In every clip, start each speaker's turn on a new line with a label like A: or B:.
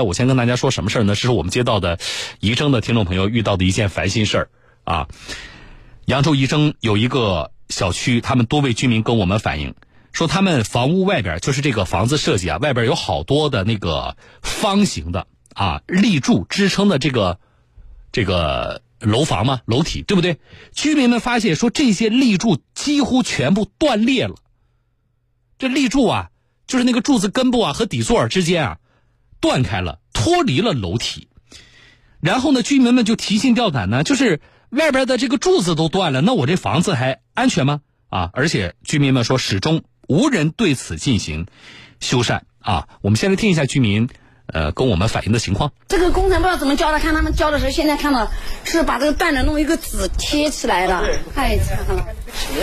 A: 那我先跟大家说什么事儿呢？这是我们接到的宜征的听众朋友遇到的一件烦心事儿啊。扬州宜征有一个小区，他们多位居民跟我们反映说，他们房屋外边就是这个房子设计啊，外边有好多的那个方形的啊立柱支撑的这个这个楼房嘛楼体，对不对？居民们发现说，这些立柱几乎全部断裂了。这立柱啊，就是那个柱子根部啊和底座之间啊断开了，脱离了楼体。然后呢，居民们就提心吊胆呢，就是外边的这个柱子都断了，那我这房子还安全吗？啊！而且居民们说，始终无人对此进行修缮啊。我们先来听一下居民呃跟我们反映的情况。
B: 这个工程不知道怎么交的，看他们交的时候，现在看到是把这个断的弄一个纸贴起来的，太惨了，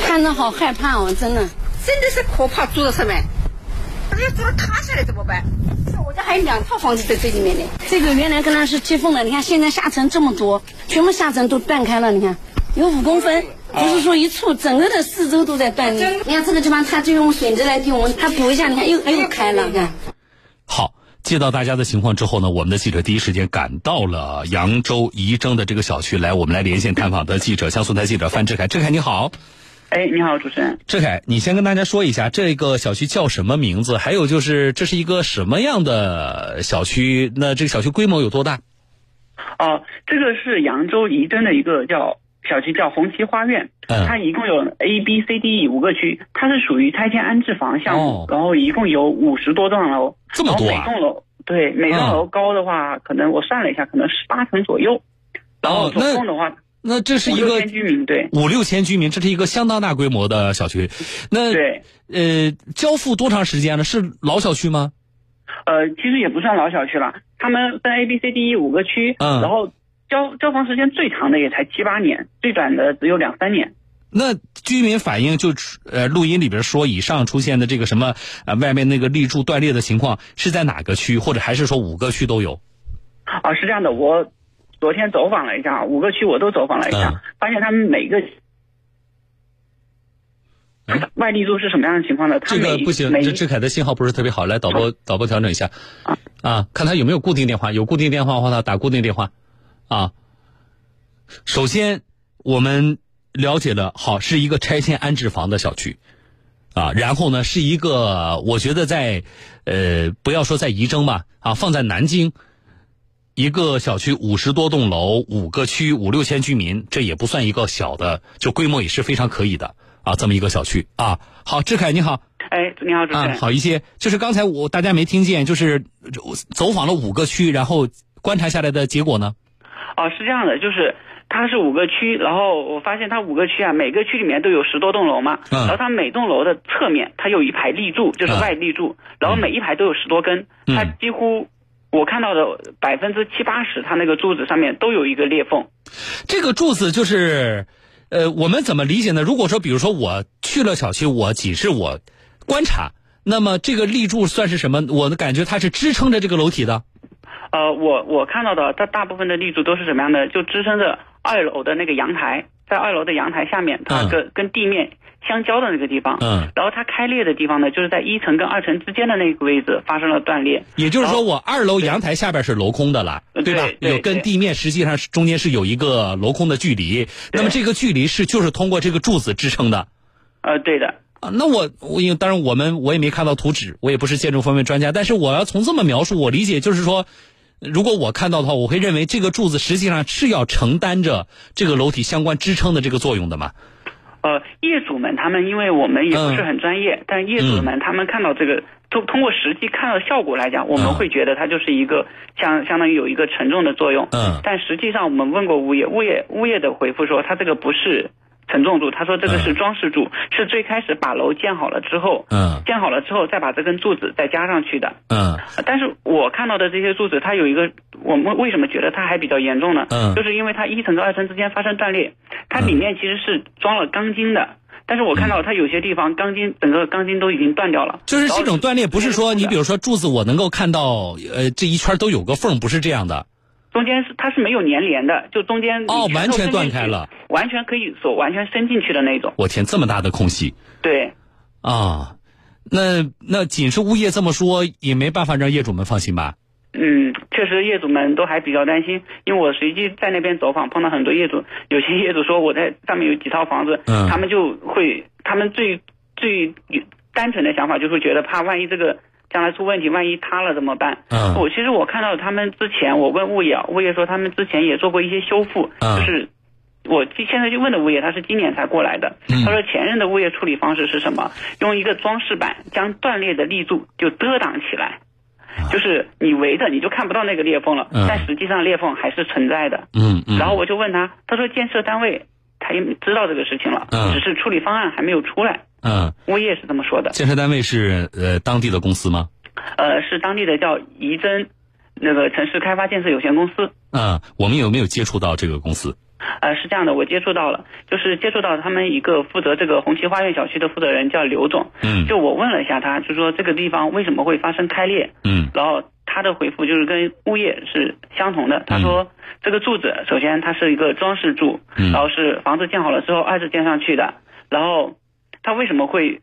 B: 看着好害怕哦，真的。
C: 真的是可怕，住在上面，要住了塌下来怎么办？
B: 我家还有两套房子在这里面呢。这个原来跟它是接缝的，你看现在下沉这么多，全部下沉都断开了，你看有五公分，不是说一处，整个的四周都在断裂。你看这个地方，它就用水泥来给，我们它补一下，你看又又开了，你看。
A: 好，接到大家的情况之后呢，我们的记者第一时间赶到了扬州仪征的这个小区来，我们来连线探访的记者，江苏台记者范志凯，志凯你好。
D: 哎，你好，主持人
A: 志凯，你先跟大家说一下这个小区叫什么名字？还有就是这是一个什么样的小区？那这个小区规模有多大？
D: 哦，这个是扬州仪征的一个叫小区，叫红旗花苑。嗯，它一共有 A、B、C、D、E 五个区，它是属于拆迁安置房项目，然后一共有五十多栋楼。
A: 这么多
D: 啊！每栋楼对每栋楼高的话，可能我算了一下，可能十八层左右。然后总共的话。
A: 那这是一个
D: 居民对
A: 五六千居民，这是一个相当大规模的小区。那
D: 对
A: 呃，交付多长时间了？是老小区吗？
D: 呃，其实也不算老小区了。他们分 A、B、C、D、E 五个区，嗯，然后交交房时间最长的也才七八年，最短的只有两三年。
A: 那居民反映就呃，录音里边说以上出现的这个什么呃，外面那个立柱断裂的情况是在哪个区，或者还是说五个区都有？
D: 啊，是这样的，我。昨天走访了一下，五个区我都走访了一下，发现他们每个外立柱是什么样的情况呢？
A: 这个不行，这志凯的信号不是特别好，来导播导播调整一下啊，看他有没有固定电话，有固定电话的话，他打固定电话啊。首先我们了解了，好是一个拆迁安置房的小区啊，然后呢是一个，我觉得在呃不要说在仪征吧啊，放在南京。一个小区五十多栋楼，五个区五六千居民，这也不算一个小的，就规模也是非常可以的啊，这么一个小区啊。好，志凯你好，
D: 哎，你好，主持人，
A: 好一些。就是刚才我大家没听见，就是走访了五个区，然后观察下来的结果呢？
D: 哦，是这样的，就是它是五个区，然后我发现它五个区啊，每个区里面都有十多栋楼嘛，然后它每栋楼的侧面它有一排立柱，就是外立柱，然后每一排都有十多根，它几乎。我看到的百分之七八十，它那个柱子上面都有一个裂缝。
A: 这个柱子就是，呃，我们怎么理解呢？如果说，比如说我去了小区，我仅是我观察，那么这个立柱算是什么？我的感觉它是支撑着这个楼体的。
D: 呃，我我看到的，它大部分的立柱都是什么样的？就支撑着二楼的那个阳台，在二楼的阳台下面，它跟跟地面。相交的那个地方，嗯，然后它开裂的地方呢，就是在一层跟二层之间的那个位置发生了断裂。
A: 也就是说，我二楼阳台下边是镂空的了，对吧？有跟地面实际上是中间是有一个镂空的距离。那么这个距离是就是通过这个柱子支撑的。
D: 呃，对的。
A: 啊，那我我因为当然我们我也没看到图纸，我也不是建筑方面专家，但是我要从这么描述，我理解就是说，如果我看到的话，我会认为这个柱子实际上是要承担着这个楼体相关支撑的这个作用的嘛。
D: 呃，业主们他们，因为我们也不是很专业，但业主们他们看到这个，通通过实际看到效果来讲，我们会觉得它就是一个相相当于有一个承重的作用。嗯。但实际上，我们问过物业，物业物业的回复说，它这个不是。承重柱，他说这个是装饰柱，是最开始把楼建好了之后，嗯，建好了之后再把这根柱子再加上去的，嗯。但是我看到的这些柱子，它有一个，我们为什么觉得它还比较严重呢？嗯，就是因为它一层和二层之间发生断裂，它里面其实是装了钢筋的，但是我看到它有些地方钢筋整个钢筋都已经断掉了。
A: 就是这种断裂不是说你比如说柱子我能够看到，呃，这一圈都有个缝，不是这样的。
D: 中间是它是没有粘连的，就中间
A: 哦，完全断开了，
D: 完全可以手完全伸进去的那种。
A: 我天，这么大的空隙！
D: 对，
A: 啊，那那仅是物业这么说，也没办法让业主们放心吧？
D: 嗯，确实业主们都还比较担心，因为我随机在那边走访，碰到很多业主，有些业主说我在上面有几套房子，
A: 嗯，
D: 他们就会，他们最最单纯的想法就是觉得怕万一这个将来出问题，万一塌了怎么办？
A: 嗯，
D: 我其实我看到他们之前，我问物业，物业说他们之前也做过一些修复，
A: 嗯，
D: 就是我现在就问的物业，他是今年才过来的，他说前任的物业处理方式是什么？用一个装饰板将断裂的立柱就遮挡起来。就是你围着你就看不到那个裂缝了，嗯但实际上裂缝还是存在的。
A: 嗯嗯。
D: 然后我就问他，他说建设单位他也知道这个事情了，嗯只是处理方案还没有出来。
A: 嗯。
D: 物业是这么说的。
A: 建设单位是呃当地的公司吗？
D: 呃，是当地的叫仪征，那个城市开发建设有限公司。
A: 嗯，我们有没有接触到这个公司？
D: 呃，是这样的，我接触到了，就是接触到他们一个负责这个红旗花苑小区的负责人叫刘总，
A: 嗯，
D: 就我问了一下他，就说这个地方为什么会发生开裂，
A: 嗯，
D: 然后他的回复就是跟物业是相同的，他说这个柱子首先它是一个装饰柱，
A: 嗯，
D: 然后是房子建好了之后二次建上去的，然后它为什么会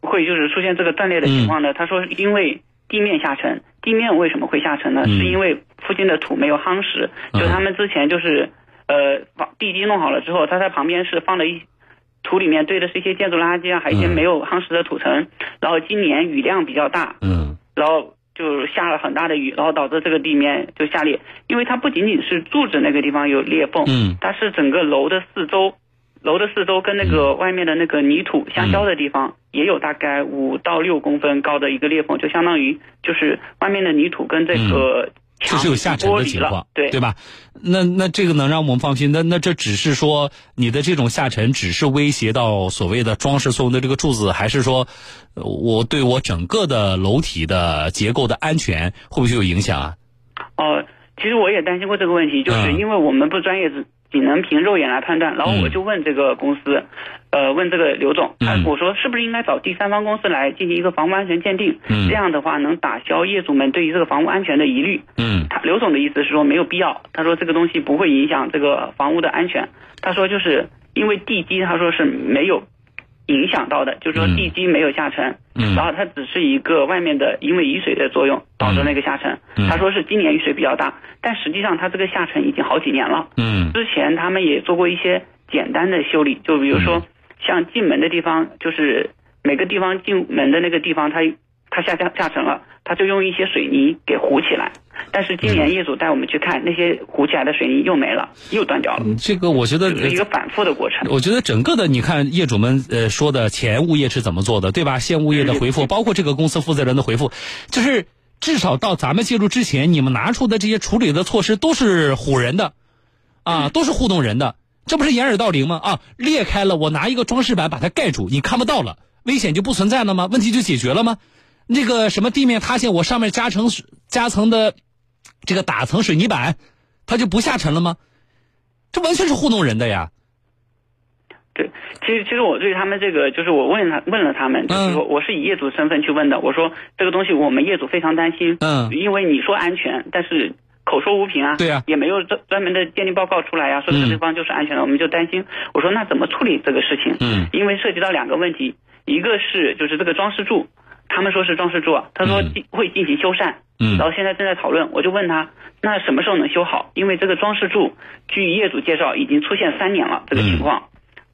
D: 会就是出现这个断裂的情况呢？他说因为地面下沉，地面为什么会下沉呢？是因为附近的土没有夯实，就他们之前就是。呃，把地基弄好了之后，他在旁边是放了一土里面堆的是一些建筑垃圾啊，还有一些没有夯实的土层。然后今年雨量比较大，
A: 嗯，
D: 然后就下了很大的雨，然后导致这个地面就下裂。因为它不仅仅是柱子那个地方有裂缝，
A: 嗯，
D: 它是整个楼的四周，楼的四周跟那个外面的那个泥土相交的地方也有大概五到六公分高的一个裂缝，就相当于就是外面的泥土跟这个。
A: 就是有下沉的情况，
D: 对
A: 对吧？那那这个能让我们放心？那那这只是说你的这种下沉，只是威胁到所谓的装饰作用的这个柱子，还是说我对我整个的楼体的结构的安全会不会有影响啊？
D: 哦，其实我也担心过这个问题，就是因为我们不专业，只仅能凭肉眼来判断。然后我就问这个公司。呃，问这个刘总，他我说是不是应该找第三方公司来进行一个房屋安全鉴定？
A: 嗯，
D: 这样的话能打消业主们对于这个房屋安全的疑虑。
A: 嗯，
D: 他刘总的意思是说没有必要，他说这个东西不会影响这个房屋的安全。他说就是因为地基，他说是没有影响到的，就是说地基没有下沉。
A: 嗯，
D: 然后它只是一个外面的因为雨水的作用导致那个下沉。
A: 嗯，
D: 他说是今年雨水比较大，但实际上它这个下沉已经好几年了。
A: 嗯，
D: 之前他们也做过一些简单的修理，就比如说。像进门的地方，就是每个地方进门的那个地方，它它下下下沉了，他就用一些水泥给糊起来。但是今年业主带我们去看，那些鼓起来的水泥又没了，又断掉了。
A: 这个我觉得
D: 是一个反复的过程。
A: 我觉得整个的，你看业主们呃说的前物业是怎么做的，对吧？现物业的回复，包括这个公司负责人的回复，就是至少到咱们介入之前，你们拿出的这些处理的措施都是唬人的，啊，都是糊弄人的。这不是掩耳盗铃吗？啊，裂开了，我拿一个装饰板把它盖住，你看不到了，危险就不存在了吗？问题就解决了吗？那个什么地面塌陷，我上面加层加层的这个打层水泥板，它就不下沉了吗？这完全是糊弄人的呀！
D: 对，其实其实我对他们这个，就是我问他问了他们，就是说我是以业主身份去问的，我说这个东西我们业主非常担心，
A: 嗯，
D: 因为你说安全，但是。口说无凭啊，
A: 对啊，
D: 也没有专专门的鉴定报告出来呀，说这个地方就是安全的，我们就担心。我说那怎么处理这个事情？
A: 嗯，
D: 因为涉及到两个问题，一个是就是这个装饰柱，他们说是装饰柱，他说会进行修缮，
A: 嗯，
D: 然后现在正在讨论，我就问他那什么时候能修好？因为这个装饰柱，据业主介绍已经出现三年了这个情况，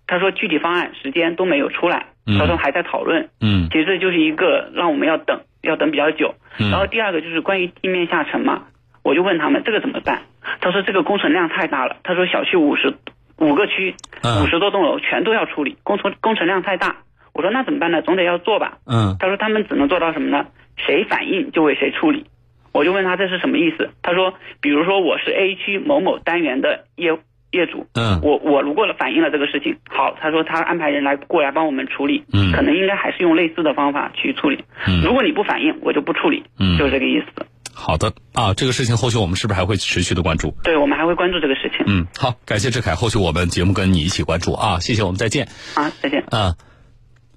D: 他说具体方案时间都没有出来，他说还在讨论，
A: 嗯，
D: 其实这就是一个让我们要等，要等比较久。
A: 嗯，
D: 然后第二个就是关于地面下沉嘛。我就问他们这个怎么办？他说这个工程量太大了。他说小区五十五个区，五十多栋楼全都要处理，工程工程量太大。我说那怎么办呢？总得要做吧。
A: 嗯。
D: 他说他们只能做到什么呢？谁反映就为谁处理。我就问他这是什么意思？他说，比如说我是 A 区某某单元的业业主，
A: 嗯，
D: 我我如果反映了这个事情，好，他说他安排人来过来帮我们处理，
A: 嗯，
D: 可能应该还是用类似的方法去处理。
A: 嗯，
D: 如果你不反映，我就不处理。
A: 嗯，
D: 就是这个意思。
A: 好的啊，这个事情后续我们是不是还会持续的关注？
D: 对，我们还会关注这个事情。
A: 嗯，好，感谢志凯，后续我们节目跟你一起关注啊，谢谢，我们再见。
D: 啊，再见。
A: 啊，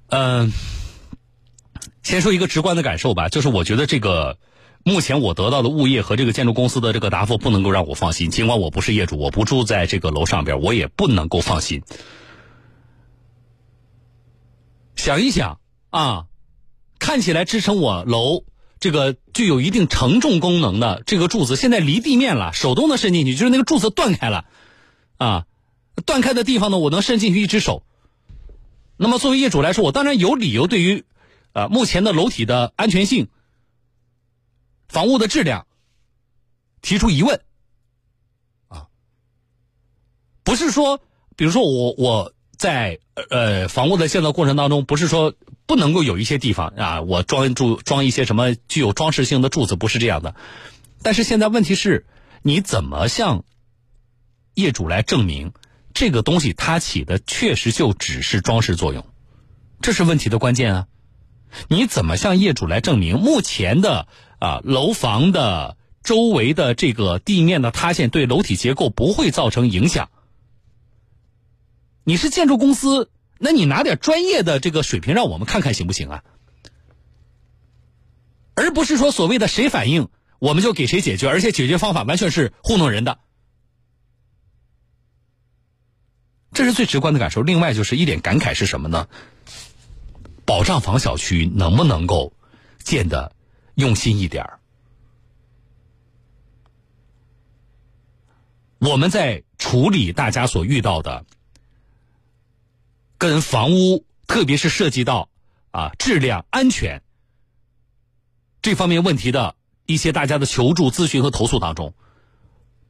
A: 嗯，先说一个直观的感受吧，就是我觉得这个目前我得到的物业和这个建筑公司的这个答复不能够让我放心，尽管我不是业主，我不住在这个楼上边，我也不能够放心。想一想啊，看起来支撑我楼。这个具有一定承重功能的这个柱子，现在离地面了，手都能伸进去，就是那个柱子断开了，啊，断开的地方呢，我能伸进去一只手。那么作为业主来说，我当然有理由对于，啊，目前的楼体的安全性、房屋的质量提出疑问，啊，不是说，比如说我我在呃房屋的建造过程当中，不是说不能够有一些地方啊，我装柱装一些什么具有装饰性的柱子，不是这样的。但是现在问题是，你怎么向业主来证明？这个东西它起的确实就只是装饰作用，这是问题的关键啊！你怎么向业主来证明目前的啊楼房的周围的这个地面的塌陷对楼体结构不会造成影响？你是建筑公司，那你拿点专业的这个水平让我们看看行不行啊？而不是说所谓的谁反映我们就给谁解决，而且解决方法完全是糊弄人的。这是最直观的感受。另外，就是一点感慨是什么呢？保障房小区能不能够建的用心一点儿我们在处理大家所遇到的跟房屋，特别是涉及到啊质量、安全这方面问题的一些大家的求助、咨询和投诉当中，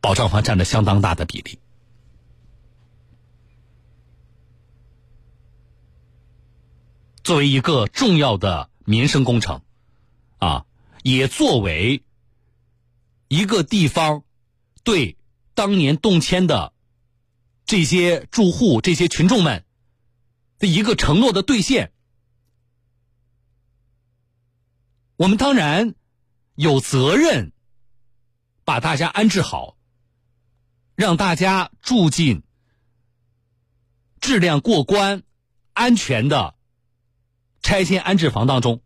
A: 保障房占了相当大的比例。作为一个重要的民生工程，啊，也作为一个地方对当年动迁的这些住户、这些群众们的一个承诺的兑现，我们当然有责任把大家安置好，让大家住进质量过关、安全的。拆迁安置房当中，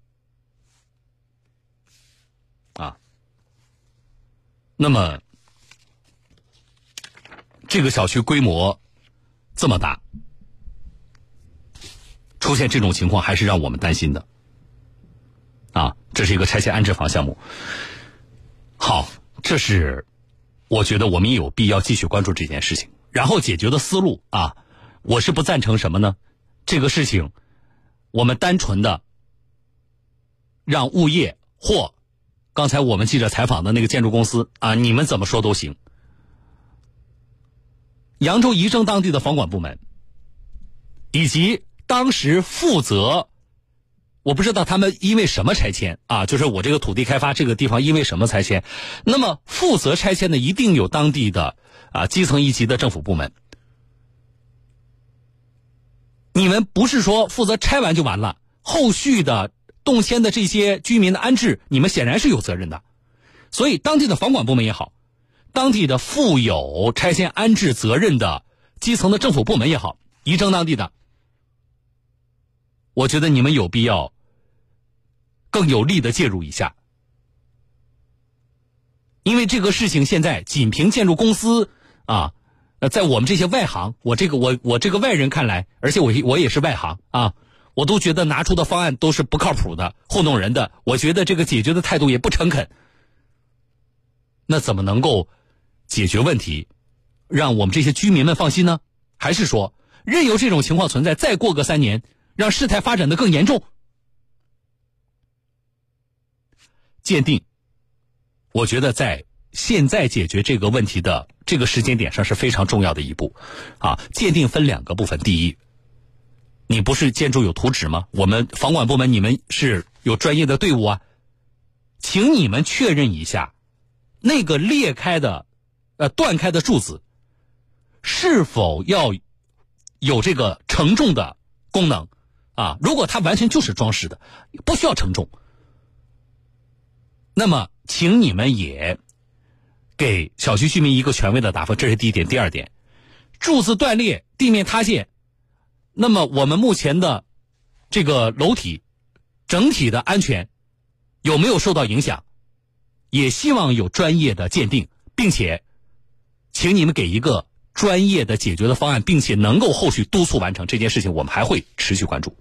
A: 那么这个小区规模这么大，出现这种情况还是让我们担心的。啊，这是一个拆迁安置房项目。好，这是我觉得我们也有必要继续关注这件事情。然后解决的思路啊，我是不赞成什么呢？这个事情。我们单纯的让物业或刚才我们记者采访的那个建筑公司啊，你们怎么说都行。扬州仪征当地的房管部门以及当时负责，我不知道他们因为什么拆迁啊，就是我这个土地开发这个地方因为什么拆迁，那么负责拆迁的一定有当地的啊基层一级的政府部门。你们不是说负责拆完就完了，后续的动迁的这些居民的安置，你们显然是有责任的。所以，当地的房管部门也好，当地的负有拆迁安置责任的基层的政府部门也好，仪征当地的，我觉得你们有必要更有力的介入一下，因为这个事情现在仅凭建筑公司啊。在我们这些外行，我这个我我这个外人看来，而且我我也是外行啊，我都觉得拿出的方案都是不靠谱的，糊弄人的。我觉得这个解决的态度也不诚恳。那怎么能够解决问题，让我们这些居民们放心呢？还是说任由这种情况存在，再过个三年，让事态发展的更严重？鉴定，我觉得在。现在解决这个问题的这个时间点上是非常重要的一步，啊，鉴定分两个部分。第一，你不是建筑有图纸吗？我们房管部门你们是有专业的队伍啊，请你们确认一下，那个裂开的、呃断开的柱子，是否要有这个承重的功能啊？如果它完全就是装饰的，不需要承重，那么请你们也。给小区居民一个权威的答复，这是第一点。第二点，柱子断裂、地面塌陷，那么我们目前的这个楼体整体的安全有没有受到影响？也希望有专业的鉴定，并且请你们给一个专业的解决的方案，并且能够后续督促完成这件事情，我们还会持续关注。